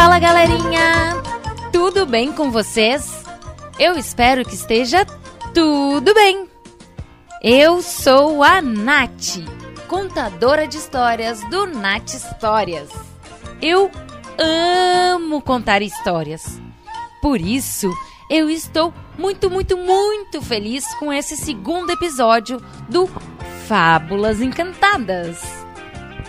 Fala galerinha! Tudo bem com vocês? Eu espero que esteja tudo bem. Eu sou a Nath, contadora de histórias do Nath Histórias. Eu amo contar histórias. Por isso, eu estou muito, muito, muito feliz com esse segundo episódio do Fábulas Encantadas.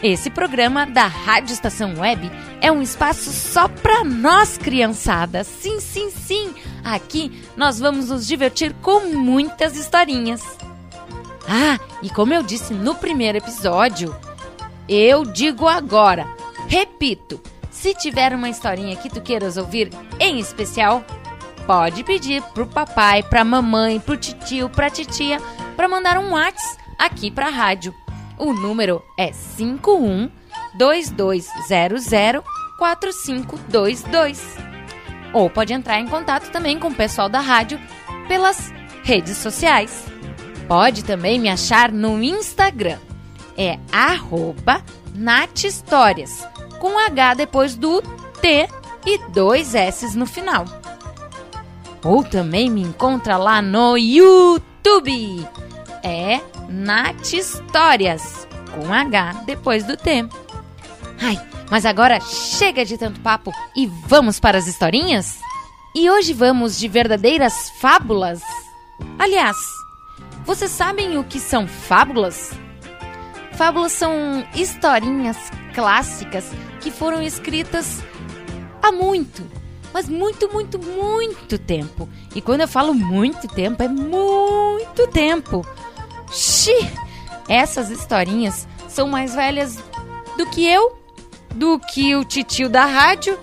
Esse programa da Rádio Estação Web é um espaço só para nós, criançada. Sim, sim, sim. Aqui nós vamos nos divertir com muitas historinhas. Ah, e como eu disse no primeiro episódio, eu digo agora, repito, se tiver uma historinha que tu queiras ouvir em especial, pode pedir pro papai, pra mamãe, pro titio, pra titia, para mandar um WhatsApp aqui pra rádio. O número é 51 2200 4522. Ou pode entrar em contato também com o pessoal da rádio pelas redes sociais. Pode também me achar no Instagram. É arroba Histórias, com H depois do T e dois S no final. Ou também me encontra lá no YouTube. É Nath Histórias, com H depois do T. Ai, mas agora chega de tanto papo e vamos para as historinhas? E hoje vamos de verdadeiras fábulas? Aliás, vocês sabem o que são fábulas? Fábulas são historinhas clássicas que foram escritas há muito, mas muito, muito, muito tempo. E quando eu falo muito tempo, é muito tempo. Xi! Essas historinhas são mais velhas do que eu, do que o titio da rádio,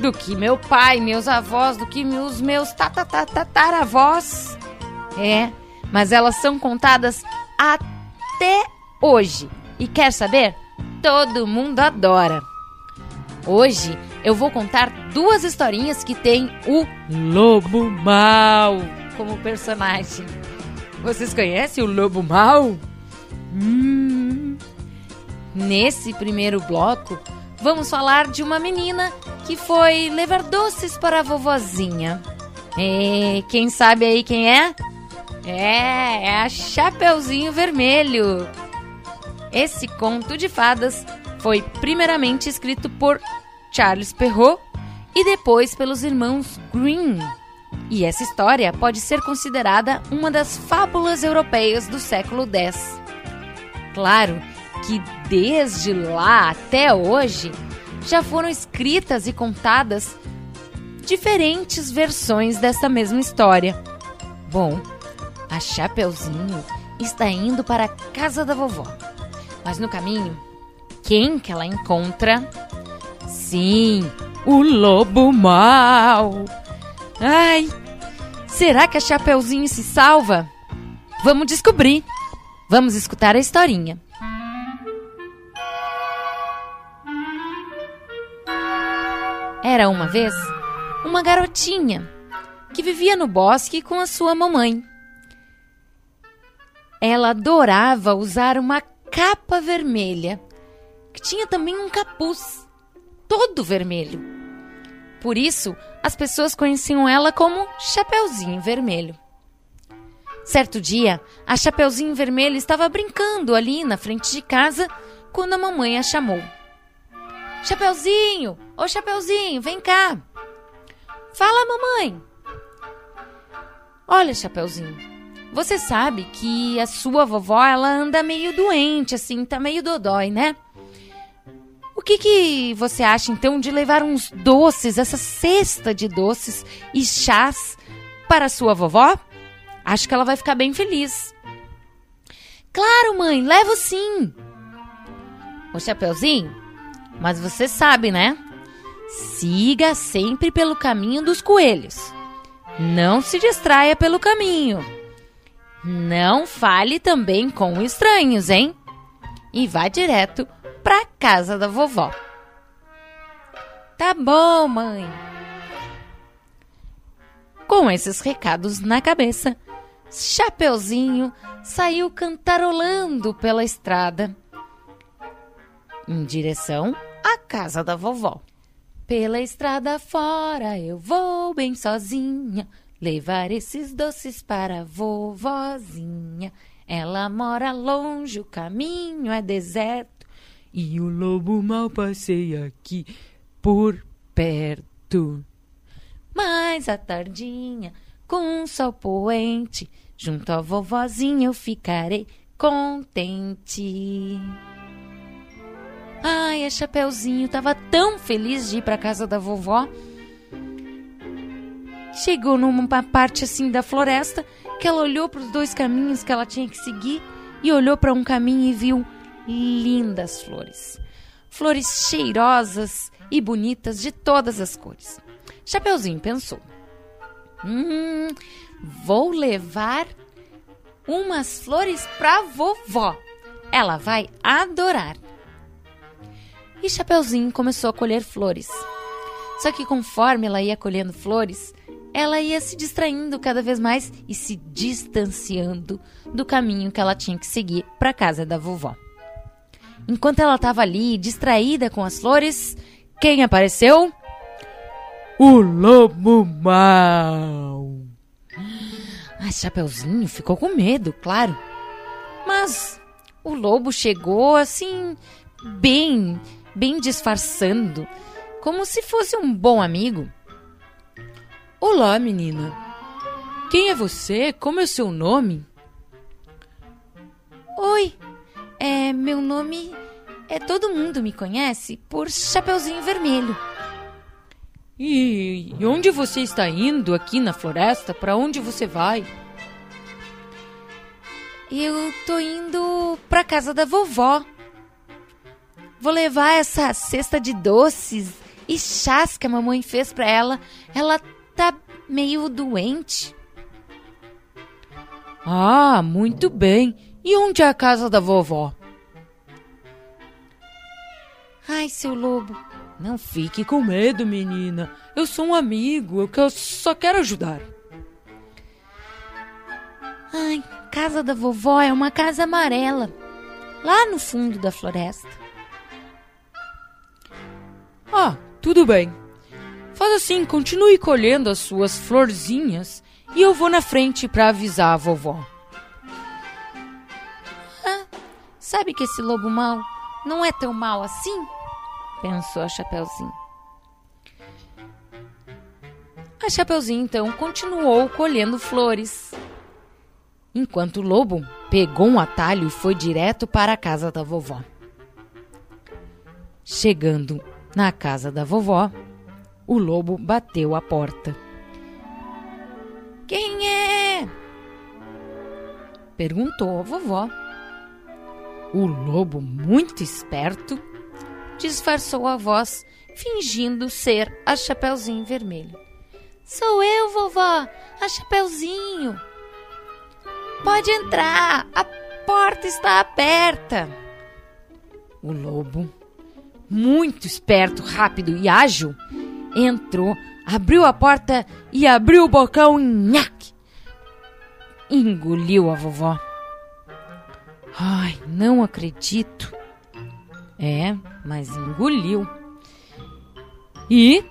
do que meu pai, meus avós, do que os meus tataravós. É, mas elas são contadas até hoje. E quer saber? Todo mundo adora. Hoje eu vou contar duas historinhas que tem o Lobo Mal como personagem. Vocês conhecem o lobo mal? Hum. Nesse primeiro bloco, vamos falar de uma menina que foi levar doces para a vovozinha. E quem sabe aí quem é? É, é a Chapeuzinho Vermelho. Esse conto de fadas foi primeiramente escrito por Charles Perrault e depois pelos irmãos Green. E essa história pode ser considerada uma das fábulas europeias do século X. Claro que desde lá até hoje já foram escritas e contadas diferentes versões dessa mesma história. Bom, a Chapeuzinho está indo para a casa da vovó. Mas no caminho, quem que ela encontra? Sim, o lobo mau. Ai, será que a Chapeuzinho se salva? Vamos descobrir. Vamos escutar a historinha. Era uma vez uma garotinha que vivia no bosque com a sua mamãe. Ela adorava usar uma capa vermelha, que tinha também um capuz todo vermelho. Por isso, as pessoas conheciam ela como Chapeuzinho Vermelho. Certo dia, a Chapeuzinho Vermelho estava brincando ali na frente de casa quando a mamãe a chamou. Chapeuzinho! Ô Chapeuzinho, vem cá! Fala, mamãe! Olha, Chapeuzinho, você sabe que a sua vovó ela anda meio doente, assim, tá meio dodói, né? O que, que você acha então de levar uns doces, essa cesta de doces e chás para sua vovó? Acho que ela vai ficar bem feliz. Claro, mãe, levo sim. O Chapeuzinho, mas você sabe, né? Siga sempre pelo caminho dos coelhos. Não se distraia pelo caminho. Não fale também com estranhos, hein? E vá direto para casa da vovó. Tá bom, mãe. Com esses recados na cabeça, Chapeuzinho saiu cantarolando pela estrada em direção à casa da vovó. Pela estrada fora eu vou bem sozinha levar esses doces para a vovozinha. Ela mora longe, o caminho é deserto e o lobo mal passeia aqui por perto. Mas à tardinha, com um sol poente, junto à vovozinha eu ficarei contente. Ai, a Chapeuzinho estava tão feliz de ir para casa da vovó. Chegou numa parte assim da floresta que ela olhou para os dois caminhos que ela tinha que seguir e olhou para um caminho e viu lindas flores. Flores cheirosas e bonitas de todas as cores. Chapeuzinho pensou: Hum, vou levar umas flores para vovó. Ela vai adorar e Chapeuzinho começou a colher flores. Só que conforme ela ia colhendo flores, ela ia se distraindo cada vez mais e se distanciando do caminho que ela tinha que seguir para a casa da vovó. Enquanto ela estava ali, distraída com as flores, quem apareceu? O lobo mau. A Chapeuzinho ficou com medo, claro. Mas o lobo chegou assim, bem bem disfarçando, como se fosse um bom amigo. Olá, menina. Quem é você? Como é o seu nome? Oi, é meu nome é todo mundo me conhece por Chapeuzinho Vermelho. E, e onde você está indo aqui na floresta? Para onde você vai? Eu tô indo para casa da vovó. Vou levar essa cesta de doces e chás que a mamãe fez para ela. Ela tá meio doente. Ah, muito bem. E onde é a casa da vovó? Ai, seu lobo, não fique com medo, menina. Eu sou um amigo, eu só quero ajudar. Ai, casa da vovó é uma casa amarela, lá no fundo da floresta. Ah, tudo bem. Faz assim, continue colhendo as suas florzinhas e eu vou na frente para avisar a vovó. Ah, sabe que esse lobo mau não é tão mau assim? Pensou a Chapeuzinho. A Chapeuzinho então continuou colhendo flores. Enquanto o lobo pegou um atalho e foi direto para a casa da vovó. Chegando na casa da vovó, o lobo bateu a porta. Quem é? perguntou a vovó. O lobo, muito esperto, disfarçou a voz, fingindo ser a Chapeuzinho Vermelho. Sou eu, vovó, a Chapeuzinho. Pode entrar, a porta está aberta. O lobo muito esperto, rápido e ágil, entrou, abriu a porta e abriu o bocão e nhaque! Engoliu a vovó. Ai, não acredito. É, mas engoliu. E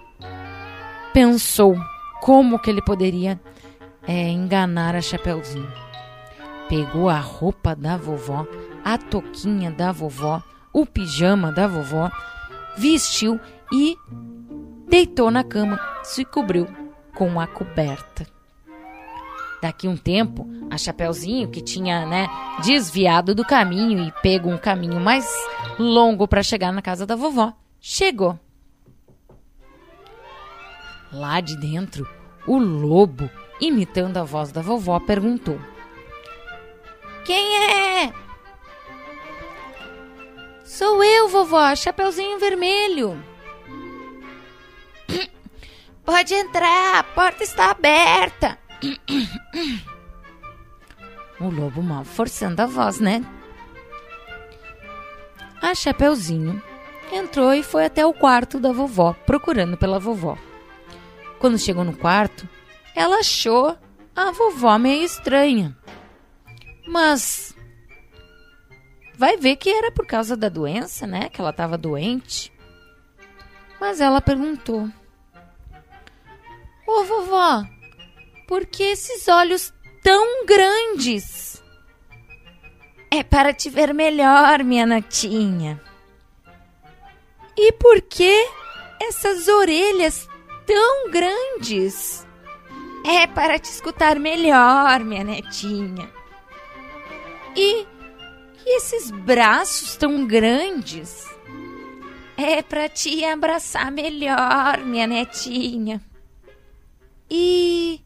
pensou como que ele poderia é, enganar a Chapeuzinho. Pegou a roupa da vovó, a toquinha da vovó, o pijama da vovó, vestiu e deitou na cama, se cobriu com a coberta. Daqui um tempo, a Chapeuzinho, que tinha, né, desviado do caminho e pego um caminho mais longo para chegar na casa da vovó, chegou. Lá de dentro, o lobo, imitando a voz da vovó, perguntou: Quem é? Vovó, Chapeuzinho Vermelho. Pode entrar, a porta está aberta. O lobo mal forçando a voz, né? A Chapeuzinho entrou e foi até o quarto da vovó, procurando pela vovó. Quando chegou no quarto, ela achou a vovó meio estranha. Mas vai ver que era por causa da doença, né? Que ela estava doente. Mas ela perguntou: Ô vovó, por que esses olhos tão grandes? É para te ver melhor, minha netinha. E por que essas orelhas tão grandes? É para te escutar melhor, minha netinha. E, e esses braços tão grandes? É para te abraçar melhor, minha netinha. E.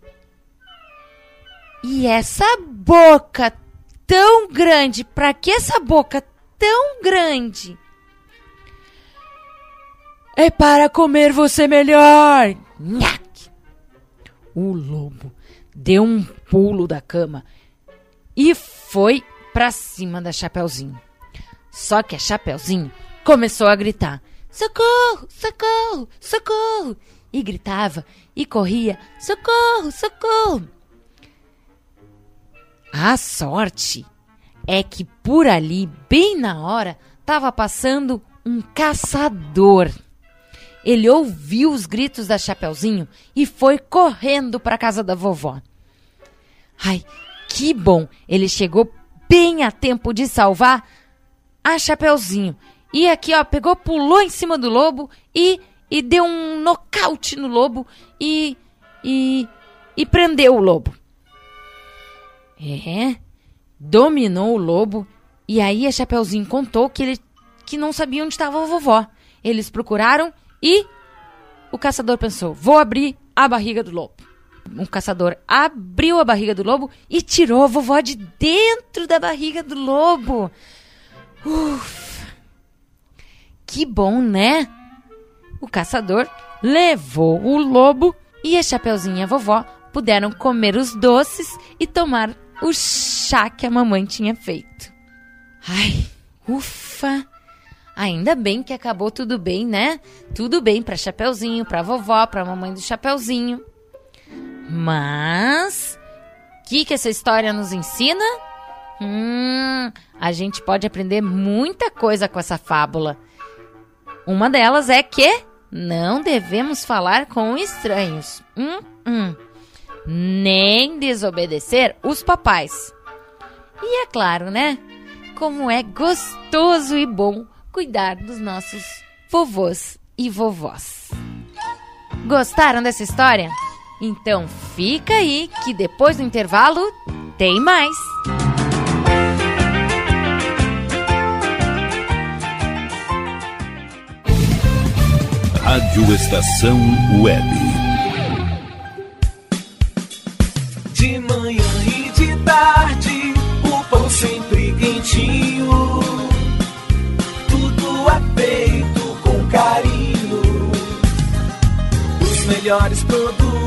E essa boca tão grande? Para que essa boca tão grande? É para comer você melhor. Nhaque. O lobo deu um pulo da cama e foi para cima da Chapeuzinho. Só que a Chapeuzinho começou a gritar: Socorro, socorro, socorro! E gritava e corria: Socorro, socorro! A sorte é que por ali, bem na hora, estava passando um caçador. Ele ouviu os gritos da Chapeuzinho e foi correndo para a casa da vovó. Ai, que bom! Ele chegou bem a tempo de salvar a Chapeuzinho. E aqui, ó, pegou, pulou em cima do lobo e, e deu um nocaute no lobo e, e, e prendeu o lobo. É, dominou o lobo e aí a Chapeuzinho contou que ele que não sabia onde estava a vovó. Eles procuraram e o caçador pensou: vou abrir a barriga do lobo. Um caçador abriu a barriga do lobo e tirou a vovó de dentro da barriga do lobo. Ufa! Que bom, né? O caçador levou o lobo e a Chapeuzinho e a vovó puderam comer os doces e tomar o chá que a mamãe tinha feito. Ai, ufa! Ainda bem que acabou tudo bem, né? Tudo bem para Chapeuzinho, para vovó, para mamãe do Chapeuzinho. Mas o que, que essa história nos ensina? Hum, a gente pode aprender muita coisa com essa fábula. Uma delas é que não devemos falar com estranhos. Hum, hum. Nem desobedecer os papais. E é claro, né? Como é gostoso e bom cuidar dos nossos vovôs e vovós. Gostaram dessa história? Então fica aí que depois do intervalo tem mais. Rádio Estação Web. De manhã e de tarde, o pão sempre quentinho feito com carinho. Os melhores produtos,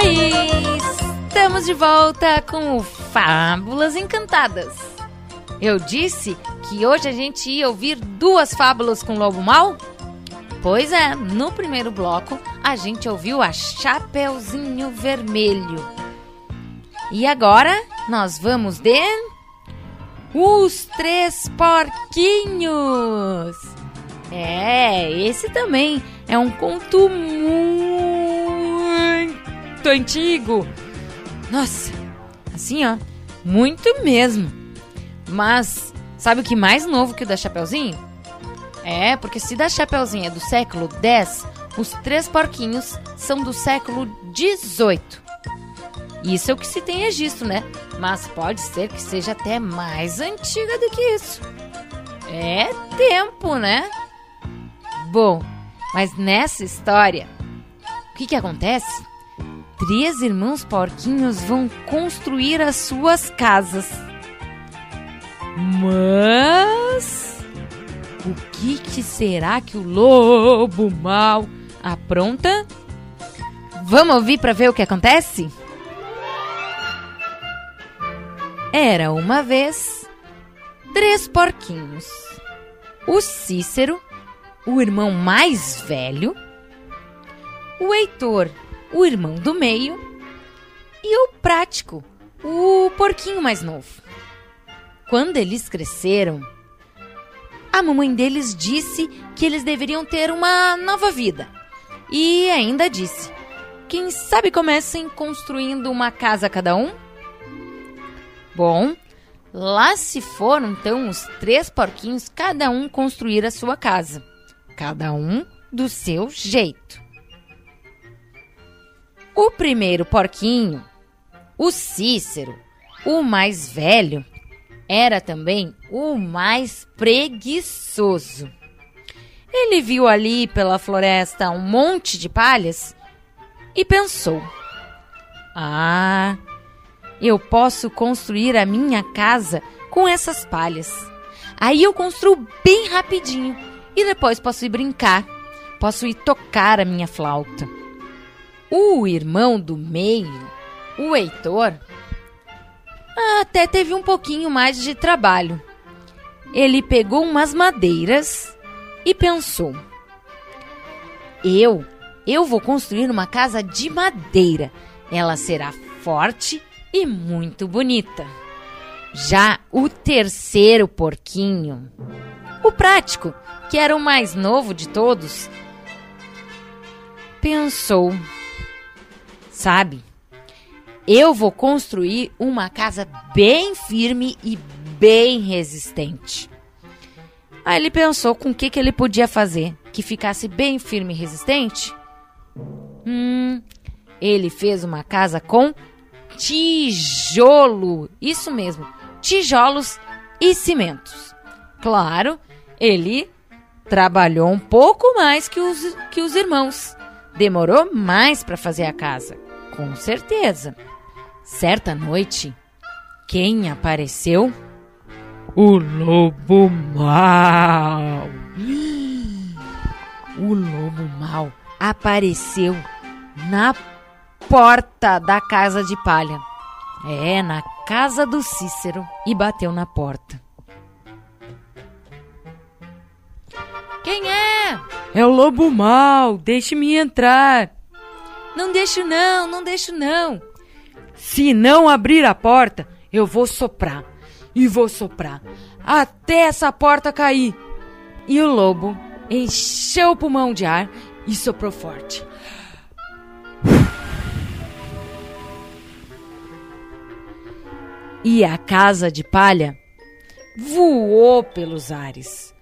Oi! Estamos de volta com o Fábulas Encantadas. Eu disse que hoje a gente ia ouvir duas fábulas com Lobo Mal? Pois é, no primeiro bloco a gente ouviu a Chapeuzinho Vermelho. E agora nós vamos de. Os Três Porquinhos! É, esse também é um conto muito antigo. Nossa, assim ó, muito mesmo. Mas sabe o que mais novo que o da Chapeuzinho? É, porque se da Chapeuzinho é do século X, os Três Porquinhos são do século XVIII. Isso é o que se tem registro, né? Mas pode ser que seja até mais antiga do que isso. É tempo, né? Bom, mas nessa história, o que que acontece? Três irmãos porquinhos vão construir as suas casas. Mas o que, que será que o lobo mal apronta? Vamos ouvir para ver o que acontece? Era uma vez três porquinhos. O Cícero, o irmão mais velho, o Heitor, o irmão do meio, e o Prático, o porquinho mais novo. Quando eles cresceram, a mamãe deles disse que eles deveriam ter uma nova vida. E ainda disse: quem sabe comecem construindo uma casa cada um? Bom, lá se foram então os três porquinhos, cada um construir a sua casa, cada um do seu jeito. O primeiro porquinho, o Cícero, o mais velho, era também o mais preguiçoso. Ele viu ali pela floresta um monte de palhas e pensou: Ah, eu posso construir a minha casa com essas palhas. Aí eu construo bem rapidinho e depois posso ir brincar, posso ir tocar a minha flauta. O irmão do meio, o Heitor, até teve um pouquinho mais de trabalho. Ele pegou umas madeiras e pensou: Eu, eu vou construir uma casa de madeira. Ela será forte e muito bonita. Já o terceiro porquinho, o prático, que era o mais novo de todos, pensou: Sabe, eu vou construir uma casa bem firme e bem resistente. Aí ele pensou com o que, que ele podia fazer que ficasse bem firme e resistente. Hum, ele fez uma casa com tijolo. Isso mesmo, tijolos e cimentos. Claro, ele trabalhou um pouco mais que os, que os irmãos. Demorou mais para fazer a casa, com certeza. Certa noite, quem apareceu? O lobo mau. O lobo mau apareceu na porta da casa de palha. É, na casa do Cícero e bateu na porta. Quem é? É o lobo mau, deixe-me entrar. Não deixo não, não deixo não. Se não abrir a porta, eu vou soprar. E vou soprar até essa porta cair. E o lobo encheu o pulmão de ar e soprou forte. E a casa de palha voou pelos ares.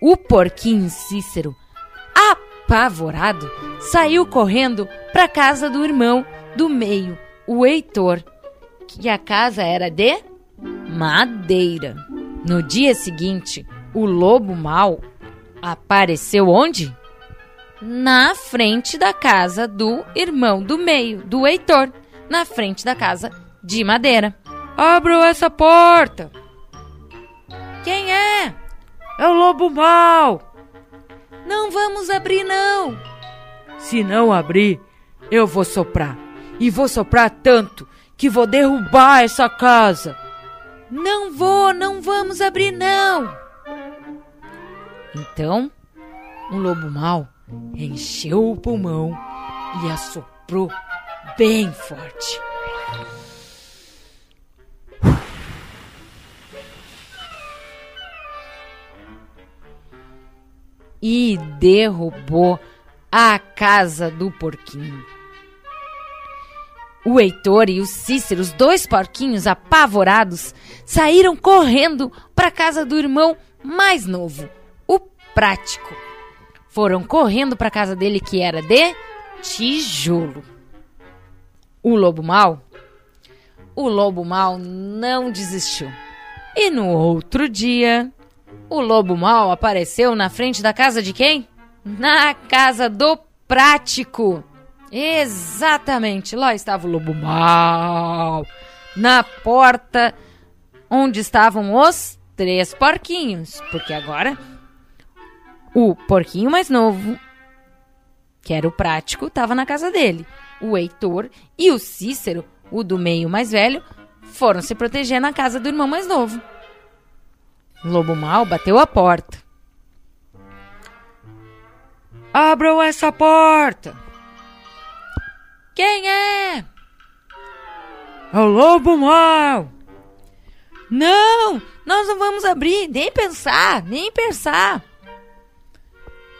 O porquinho Cícero, apavorado, saiu correndo para casa do irmão do meio o Heitor, que a casa era de madeira. No dia seguinte, o lobo mau apareceu onde? Na frente da casa do irmão do meio, do Heitor, na frente da casa de madeira. Abram essa porta! Quem é? É o lobo mau! Não vamos abrir, não! Se não abrir, eu vou soprar e vou soprar tanto que vou derrubar essa casa. Não vou, não vamos abrir, não. Então, o lobo mau encheu o pulmão e assoprou bem forte. E derrubou a casa do porquinho. O Heitor e o Cícero, os dois porquinhos apavorados, saíram correndo para a casa do irmão mais novo, o Prático. Foram correndo para a casa dele que era de tijolo. O lobo mau? O lobo mau não desistiu. E no outro dia, o lobo mau apareceu na frente da casa de quem? Na casa do Prático. Exatamente, lá estava o lobo mau, na porta onde estavam os três porquinhos, porque agora o porquinho mais novo, que era o prático, estava na casa dele. O Heitor e o Cícero, o do meio mais velho, foram se proteger na casa do irmão mais novo. Lobo Mal bateu a porta. Abram essa porta! Quem é? É o lobo mau. Não, nós não vamos abrir, nem pensar, nem pensar.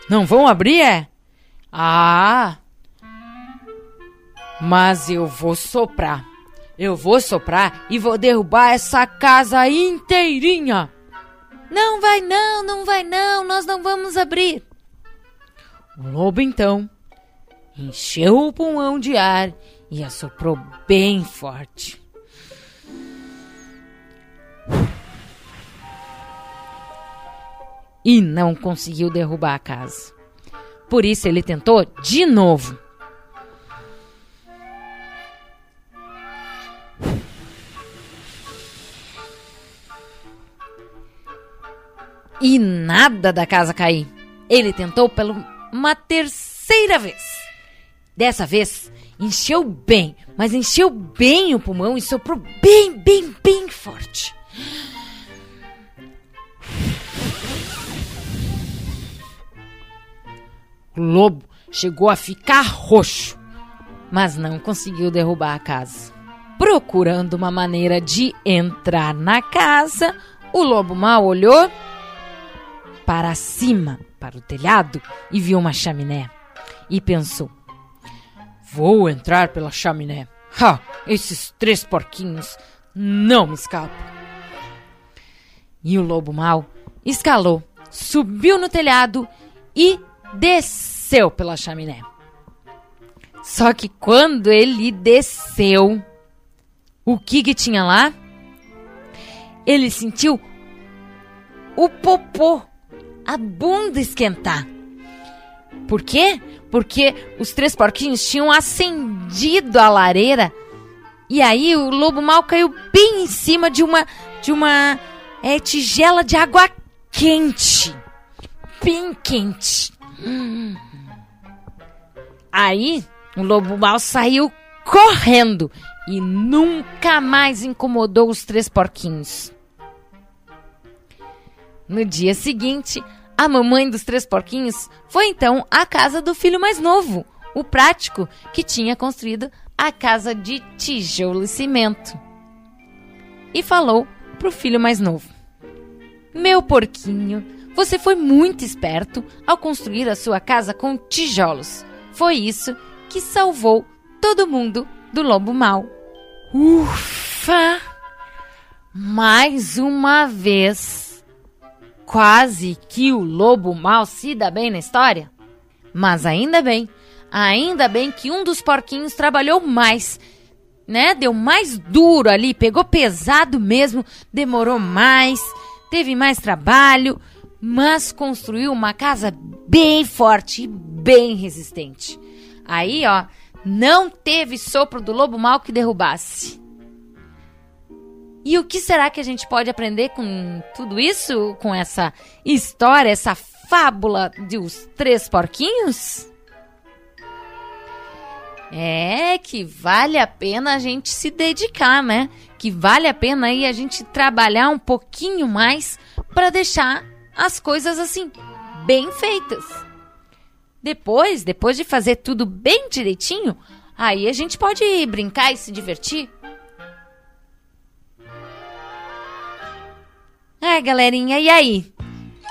Não vão abrir, é? Ah, mas eu vou soprar. Eu vou soprar e vou derrubar essa casa inteirinha. Não vai não, não vai não, nós não vamos abrir. O lobo então encheu o pulmão de ar e assoprou bem forte. E não conseguiu derrubar a casa. Por isso ele tentou de novo. E nada da casa cair. Ele tentou pela uma terceira vez. Dessa vez, encheu bem, mas encheu bem o pulmão e soprou bem, bem, bem forte. O lobo chegou a ficar roxo, mas não conseguiu derrubar a casa. Procurando uma maneira de entrar na casa, o lobo mal olhou para cima, para o telhado, e viu uma chaminé. E pensou: Vou entrar pela chaminé. Ha! Esses três porquinhos não me escapam. E o lobo mau escalou, subiu no telhado e desceu pela chaminé. Só que quando ele desceu, o que que tinha lá? Ele sentiu o popô, a bunda esquentar. Por quê? Porque os três porquinhos tinham acendido a lareira e aí o lobo mal caiu bem em cima de uma de uma é, tigela de água quente, bem quente. Aí o lobo mal saiu correndo e nunca mais incomodou os três porquinhos. No dia seguinte, a mamãe dos três porquinhos foi então à casa do filho mais novo, o prático, que tinha construído a casa de tijolo e cimento. E falou pro filho mais novo: Meu porquinho, você foi muito esperto ao construir a sua casa com tijolos. Foi isso que salvou todo mundo do lobo mau. Ufa! Mais uma vez, quase que o lobo mau se dá bem na história. Mas ainda bem, ainda bem que um dos porquinhos trabalhou mais, né? Deu mais duro ali, pegou pesado mesmo, demorou mais, teve mais trabalho, mas construiu uma casa bem forte e bem resistente. Aí, ó, não teve sopro do lobo mal que derrubasse. E o que será que a gente pode aprender com tudo isso? Com essa história, essa fábula dos três porquinhos? É que vale a pena a gente se dedicar, né? Que vale a pena aí a gente trabalhar um pouquinho mais para deixar as coisas assim bem feitas. Depois, depois de fazer tudo bem direitinho, aí a gente pode brincar e se divertir. É, galerinha, e aí?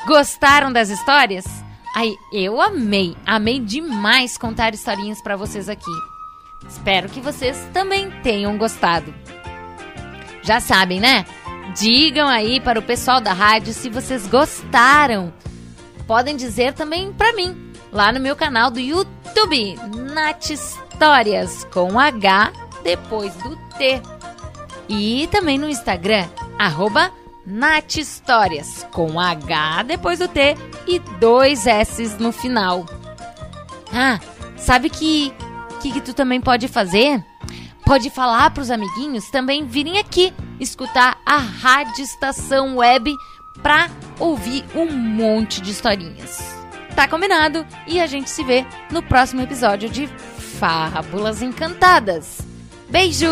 Gostaram das histórias? Aí, eu amei, amei demais contar historinhas para vocês aqui. Espero que vocês também tenham gostado. Já sabem, né? Digam aí para o pessoal da rádio se vocês gostaram. Podem dizer também para mim lá no meu canal do YouTube, Nath Histórias, com H depois do T. E também no Instagram, arroba Nath Histórias, com H depois do T e dois S no final. Ah, sabe que, que, que tu também pode fazer? Pode falar para os amiguinhos também virem aqui escutar a Rádio Estação Web para ouvir um monte de historinhas. Tá combinado e a gente se vê no próximo episódio de Fábulas Encantadas. Beijo!